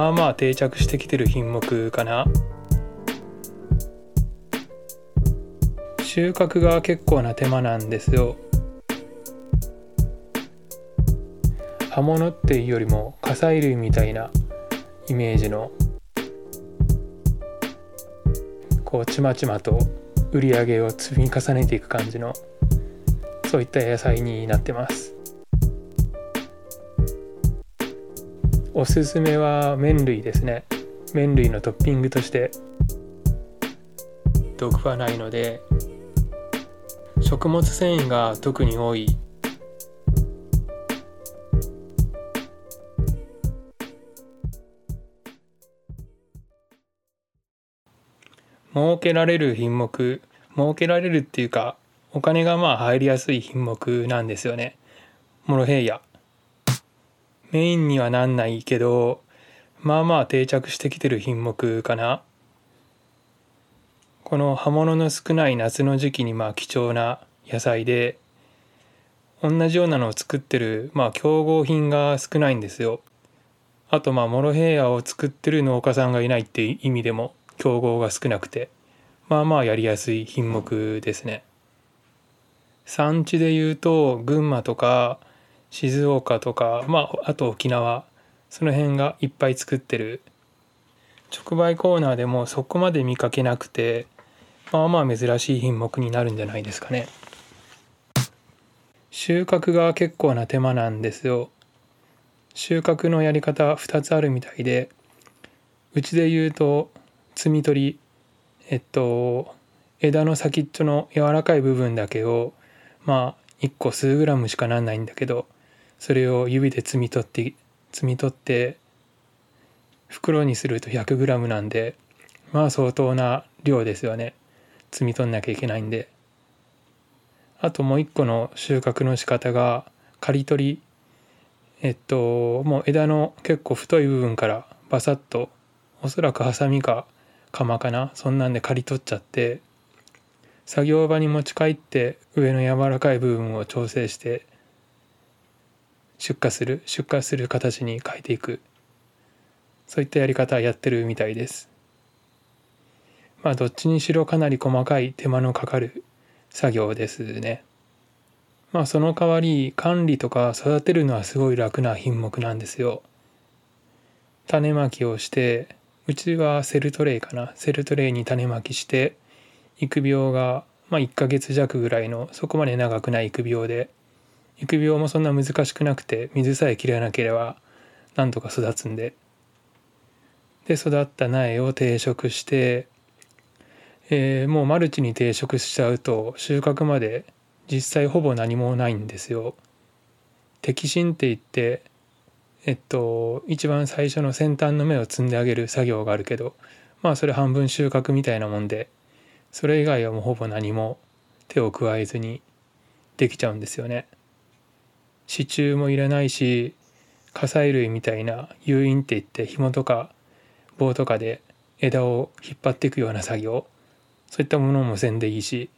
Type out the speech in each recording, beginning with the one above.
まあまあ定着してきてる品目かな。収穫が結構な手間なんですよ。葉物っていうよりも火砕類みたいなイメージのこうちまちまと売り上げを積み重ねていく感じのそういった野菜になってます。おすすめは麺類ですね。麺類のトッピングとして。毒はないので。食物繊維が特に多い。設けられる品目。設けられるっていうかお金がまあ入りやすい品目なんですよね。モロヘイヤ。メインにはなんないけどまあまあ定着してきてる品目かな。この葉物の少ない夏の時期にまあ貴重な野菜で同じようなのを作ってるまあ競合品が少ないんですよ。あとまあモロヘイヤを作ってる農家さんがいないって意味でも競合が少なくてまあまあやりやすい品目ですね。産地でいうと群馬とか静岡とかまああと沖縄その辺がいっぱい作ってる。直売コーナーでもそこまで見かけなくてまあまあ珍しい品目になるんじゃないですかね。収穫が結構な手間なんですよ。収穫のやり方2つあるみたいでうちで言うと摘み取りえっと枝の先っちょの柔らかい部分だけをまあ1個数グラムしかなんないんだけどそれを指で摘み取って摘み取って袋にすると100グラムなんでまあ相当な量ですよね。摘み取んなきゃいけないんで。あともう一個の収穫の仕方が刈り取り。えっともう枝の結構太い部分からバサッとおそらくハサミか釜かな？そんなんで刈り取っちゃって作業場に持ち帰って上の柔らかい部分を調整して出荷する出荷する形に変えていく。そういったやり方やってるみたいです。まあどっちにしろかなり細かい手間のかかる作業ですね。まあその代わり管理とか育てるのはすごい楽な品目なんですよ。種まきをしてうちはセルトレイかな。セルトレイに種まきして育苗がまあ1ヶ月弱ぐらいのそこまで長くない育苗で育苗もそんな難しくなくて水さえ切らなければなんとか育つんでで育った苗を定食して、えー、もうマルチに定食しちゃうと収穫まで実際ほぼ何もないんですよ。摘心って言ってえっと一番最初の先端の芽を摘んであげる作業があるけどまあそれ半分収穫みたいなもんでそれ以外はもうほぼ何も手を加えずにできちゃうんですよね。支柱もいらないし火砕類みたいな誘引って言って紐とか棒とかで枝を引っ張っていくような作業。そういったものもせんでいいし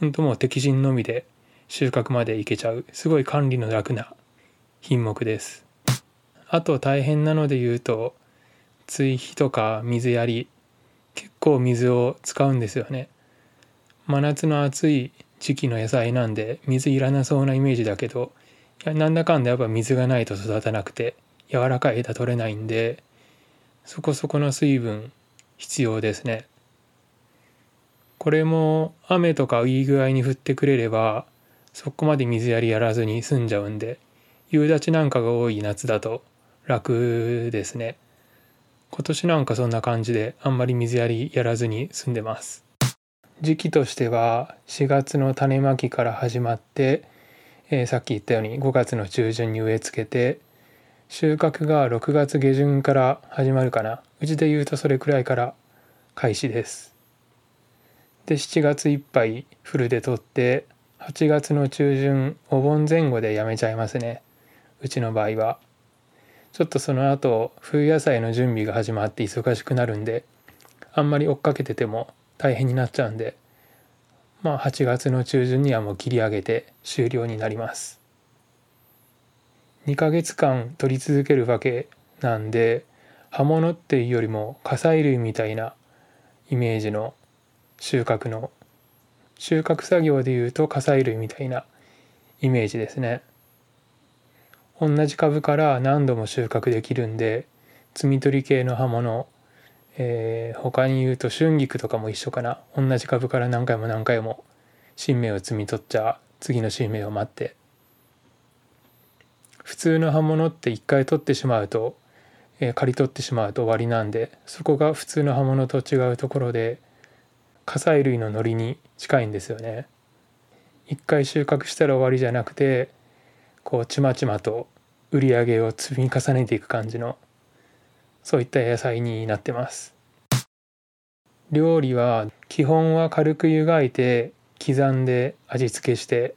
本当もう摘心のみで収穫までいけちゃう。すごい管理の楽な品目です。あと大変なので言うと追肥とか水やり結構水を使うんですよね。真夏の暑い時期の野菜なんで水いらなそうなイメージだけどやなんだかんだやっぱ水がないと育たなくて柔らかい枝取れないんでそこそこの水分必要ですね。これも雨とかいい具合に降ってくれればそこまで水やりやらずに済んじゃうんで夕立なんかが多い夏だと楽ですね。今年なんかそんな感じであんまり水やりやらずに済んでます。時期としては4月の種まきから始まって、えー、さっき言ったように5月の中旬に植え付けて収穫が6月下旬から始まるかな。うちで言うとそれくらいから開始です。で7月いっぱいフルで取って8月の中旬お盆前後でやめちゃいますね。うちの場合は。ちょっとその後冬野菜の準備が始まって忙しくなるんであんまり追っかけてても大変になっちゃうんでまあ8月の中旬にはもう切り上げて終了になります。2ヶ月間取り続けるわけなんで葉物っていうよりも火砕類みたいなイメージの収穫の収穫作業でいうと火砕類みたいなイメージですね。同じ株から何度も収穫できるんで摘み取り系の葉物、えー、他に言うと春菊とかも一緒かな同じ株から何回も何回も新芽を摘み取っちゃ次の新芽を待って普通の葉物って一回取ってしまうと、えー、刈り取ってしまうと終わりなんでそこが普通の葉物と違うところで火砕類の海苔に近いんですよね。一回収穫したら終わりじゃなくてこうちまちまと売り上げを積み重ねていく感じのそういった野菜になってます。料理は基本は軽く湯がいて刻んで味付けして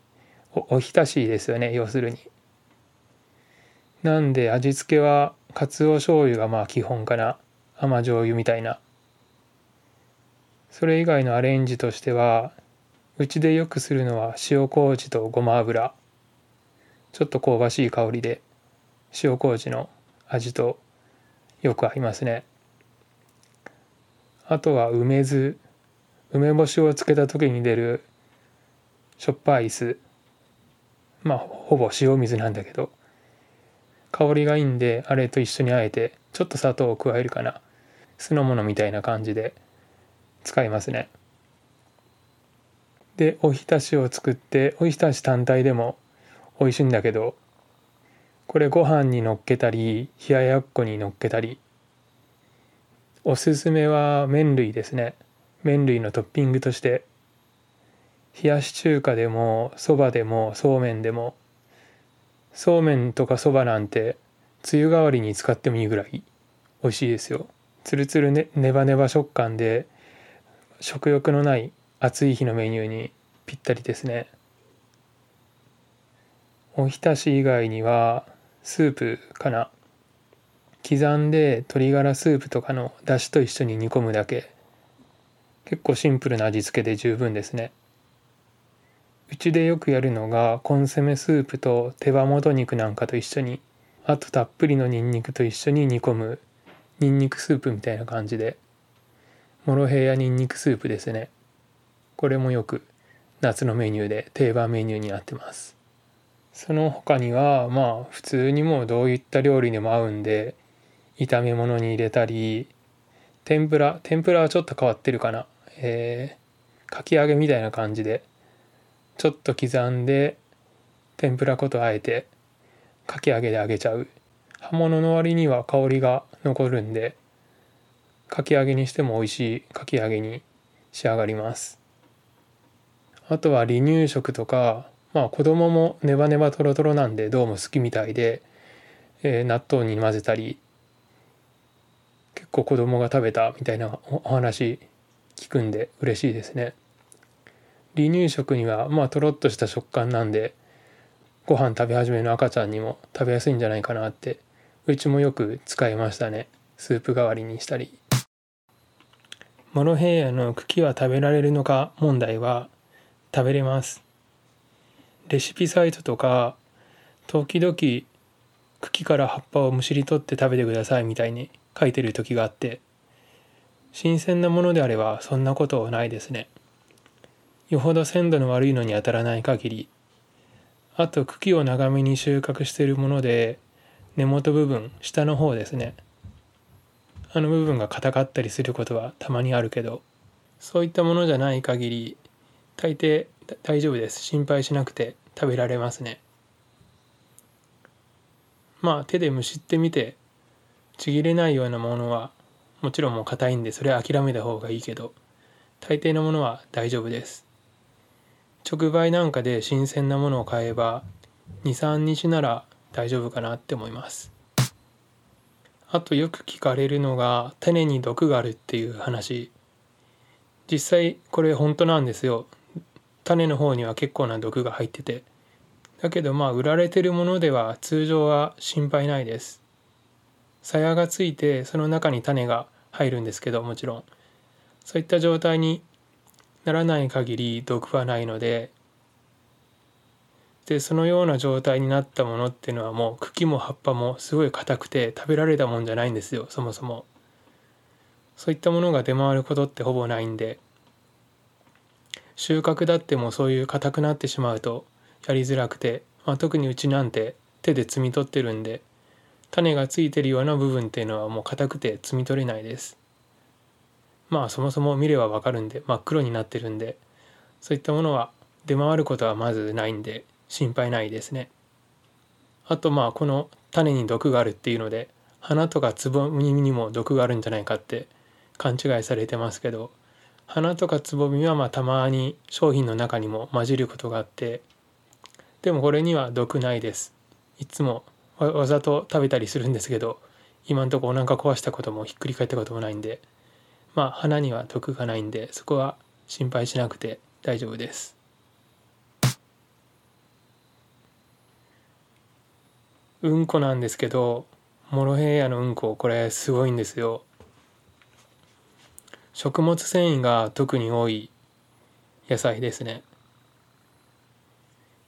おひたしですよね要するに。なんで味付けはかつお醤油がまあ基本かな。甘醤油みたいな。それ以外のアレンジとしてはうちでよくするのは塩麹とごま油。ちょっと香ばしい香りで塩麹の味とよく合いますね。あとは梅酢。梅干しをつけた時に出るしょっぱい酢。まあほぼ塩水なんだけど。香りがいいんであれと一緒にあえてちょっと砂糖を加えるかな。酢の物みたいな感じで使いますね。でおひたしを作っておひたし単体でも美味しいんだけどこれご飯にのっけたり冷ややっこにのっけたり。おすすめは麺類ですね。麺類のトッピングとして。冷やし中華でもそばでもそうめんでも。そうめんとかそばなんてつゆ代わりに使ってもいいぐらい。美味しいですよ。つるつるねネバネバ食感で食欲のない暑い日のメニューにぴったりですね。おひたし以外にはスープかな。刻んで鶏ガラスープとかの出汁と一緒に煮込むだけ。結構シンプルな味付けで十分ですね。うちでよくやるのがコンソメスープと手羽元肉なんかと一緒にあとたっぷりのニンニクと一緒に煮込むニンニクスープみたいな感じで。モロヘイヤニンニクスープですね。これもよく夏のメニューで定番メニューになってます。その他にはまあ普通にもうどういった料理にも合うんで炒め物に入れたり天ぷら天ぷらはちょっと変わってるかな。えー、かき揚げみたいな感じでちょっと刻んで天ぷら粉とあえてかき揚げで揚げちゃう。葉物の割には香りが残るんでかき揚げにしても美味しいかき揚げに仕上がります。あとは離乳食とかまあ子供もネバネバトロトロなんでどうも好きみたいで、えー、納豆に混ぜたり結構子供が食べたみたいなお話聞くんで嬉しいですね。離乳食にはまあとろっとした食感なんでご飯食べ始めの赤ちゃんにも食べやすいんじゃないかなってうちもよく使いましたね。スープ代わりにしたり。モロヘイヤの茎は食べられるのか問題は食べれます。レシピサイトとか時々茎から葉っぱをむしり取って食べてくださいみたいに書いてる時があって新鮮なものであればそんなことないですね。よほど鮮度の悪いのに当たらない限り。あと茎を長めに収穫しているもので根元部分下の方ですね。あの部分が硬かったりすることはたまにあるけどそういったものじゃない限り大抵大丈夫です。心配しなくて食べられますね。まあ手でむしってみてちぎれないようなものはもちろんもう硬いんでそれは諦めた方がいいけど大抵のものは大丈夫です。直売なんかで新鮮なものを買えば23日なら大丈夫かなって思います。あとよく聞かれるのが種に毒があるっていう話。実際これ本当なんですよ。種の方には結構な毒が入ってて。だけどまあ売られてるものでは通常は心配ないです。鞘がついてその中に種が入るんですけどもちろん。そういった状態にならない限り毒はないので。でそのような状態になったものっていうのはもう茎も葉っぱもすごい硬くて食べられたもんじゃないんですよそもそも。そういったものが出回ることってほぼないんで。収穫だってもそういう硬くなってしまうとやりづらくて、まあ、特にうちなんて手で摘み取ってるんで種がついてるような部分っていうのはもう硬くて摘み取れないです。まあそもそも見ればわかるんで真っ黒になってるんでそういったものは出回ることはまずないんで心配ないですね。あとまあこの種に毒があるっていうので花とかつぼみにも毒があるんじゃないかって勘違いされてますけど花とかつぼみはまあたまに商品の中にも混じることがあってでもこれには毒ないです。いつもわざと食べたりするんですけど今んとこお腹壊したこともひっくり返ったこともないんでまあ花には毒がないんでそこは心配しなくて大丈夫です。うんこなんですけどモロヘイヤのうんここれすごいんですよ。食物繊維が特に多い野菜ですね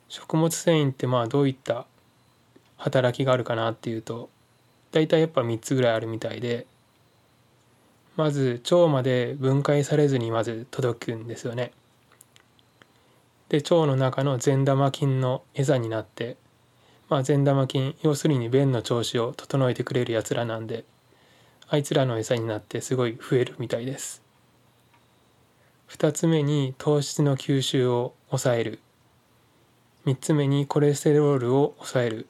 食物繊維ってまあどういった働きがあるかなっていうと大体やっぱ3つぐらいあるみたいでまず腸まで分解されずにまず届くんですよね。で腸の中の善玉菌の餌になって、まあ、善玉菌要するに便の調子を整えてくれるやつらなんであいつらの餌になってすごい増えるみたいです。2つ目に糖質の吸収を抑える。3つ目にコレステロールを抑える。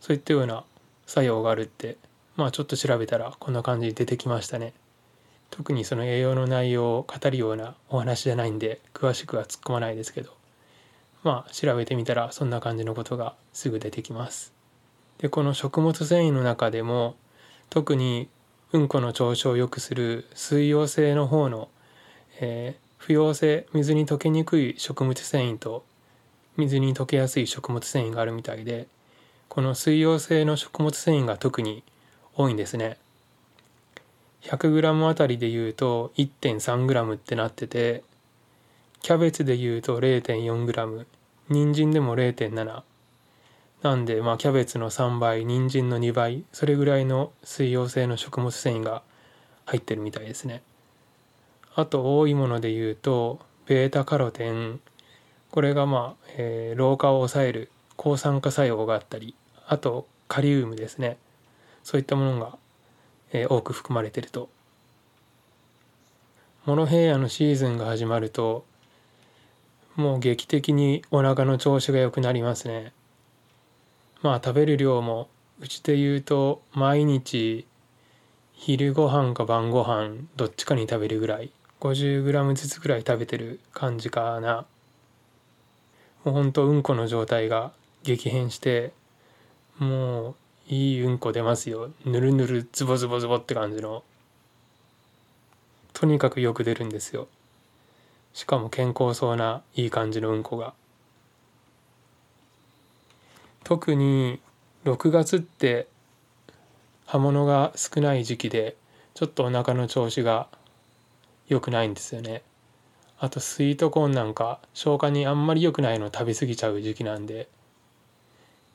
そういったような作用があるって。まあちょっと調べたらこんな感じに出てきましたね。特にその栄養の内容を語るようなお話じゃないんで詳しくは突っ込まないですけど。まあ調べてみたらそんな感じのことがすぐ出てきます。でこの食物繊維の中でも特にうんこの調子を良くする水溶性の方の、えー、不溶性水に溶けにくい食物繊維と水に溶けやすい食物繊維があるみたいでこの水溶性の食物繊維が特に多いんですね。100g あたりでいうと 1.3g ってなっててキャベツでいうと 0.4g 人参でも0.7なんでまあキャベツの3倍人参の2倍それぐらいの水溶性の食物繊維が入ってるみたいですね。あと多いものでいうとベータカロテン。これがまあ、えー、老化を抑える抗酸化作用があったりあとカリウムですね。そういったものが、えー、多く含まれてると。モロヘイヤのシーズンが始まるともう劇的にお腹の調子が良くなりますね。まあ食べる量もうちで言うと毎日昼ご飯か晩ご飯どっちかに食べるぐらい。50g ずつぐらい食べてる感じかな。もうほんとうんこの状態が激変してもういいうんこ出ますよ。ぬるぬるズボズボズボって感じの。とにかくよく出るんですよ。しかも健康そうないい感じのうんこが。特に6月って葉物が少ない時期でちょっとお腹の調子が良くないんですよね。あとスイートコーンなんか消化にあんまり良くないの食べ過ぎちゃう時期なんで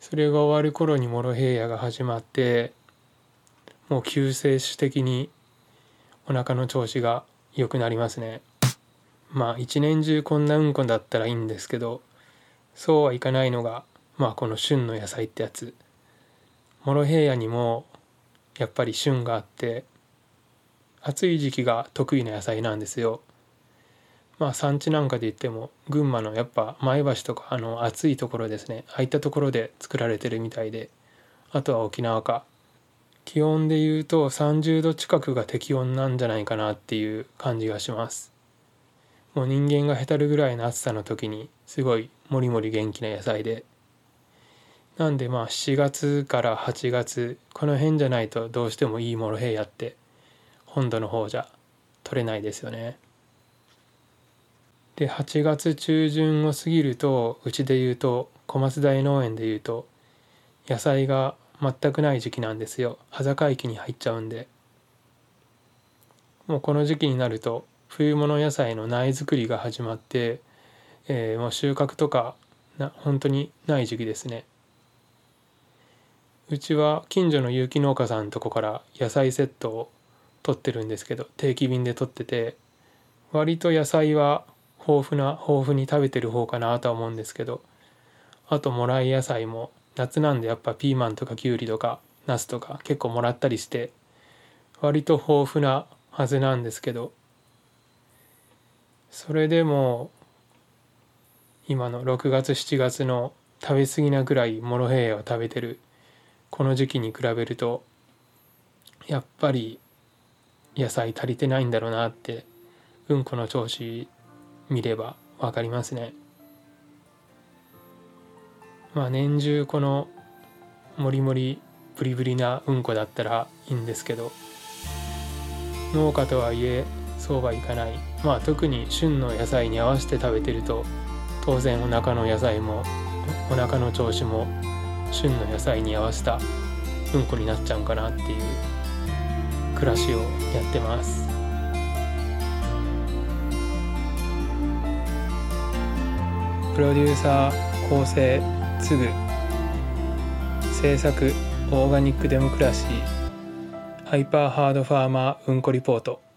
それが終わる頃にモロヘイヤが始まってもう救世主的にお腹の調子が良くなりますね。まあ一年中こんなうんこだったらいいんですけどそうはいかないのがまあこの旬の野菜ってやつ。モロヘイヤにもやっぱり旬があって暑い時期が得意な野菜なんですよ。まあ産地なんかで言っても群馬のやっぱ前橋とかあの暑いところですね。ああいったところで作られてるみたいで。あとは沖縄か。気温で言うと30度近くが適温なんじゃないかなっていう感じがします。もう人間がへたるぐらいの暑さの時にすごいもりもり元気な野菜で。なんでまあ7月から8月この辺じゃないとどうしてもいいモロヘイヤって本土の方じゃ取れないですよね。で8月中旬を過ぎるとうちで言うと小松台農園で言うと野菜が全くない時期なんですよ。端境期に入っちゃうんで。もうこの時期になると冬物野菜の苗作りが始まって、えー、もう収穫とかな本当にない時期ですね。うちは近所の有機農家さんとこから野菜セットを取ってるんですけど定期便で取ってて割と野菜は豊富な豊富に食べてる方かなとは思うんですけどあともらい野菜も夏なんでやっぱピーマンとかきゅうりとかナスとか結構もらったりして割と豊富なはずなんですけどそれでも今の6月7月の食べ過ぎなぐらいモロヘイヤを食べてるこの時期に比べるとやっぱり野菜足りてないんだろうなってうんこの調子見れば分かりますね。まあ年中このもりもりブリブリなうんこだったらいいんですけど農家とはいえそうはいかないまあ特に旬の野菜に合わせて食べてると当然お腹の野菜もお腹の調子も旬の野菜に合わせたうんこになっちゃうんかなっていう暮らしをやってます。プロデューサー構成つぐ制作オーガニックデモクラシーハイパーハードファーマーうんこリポート。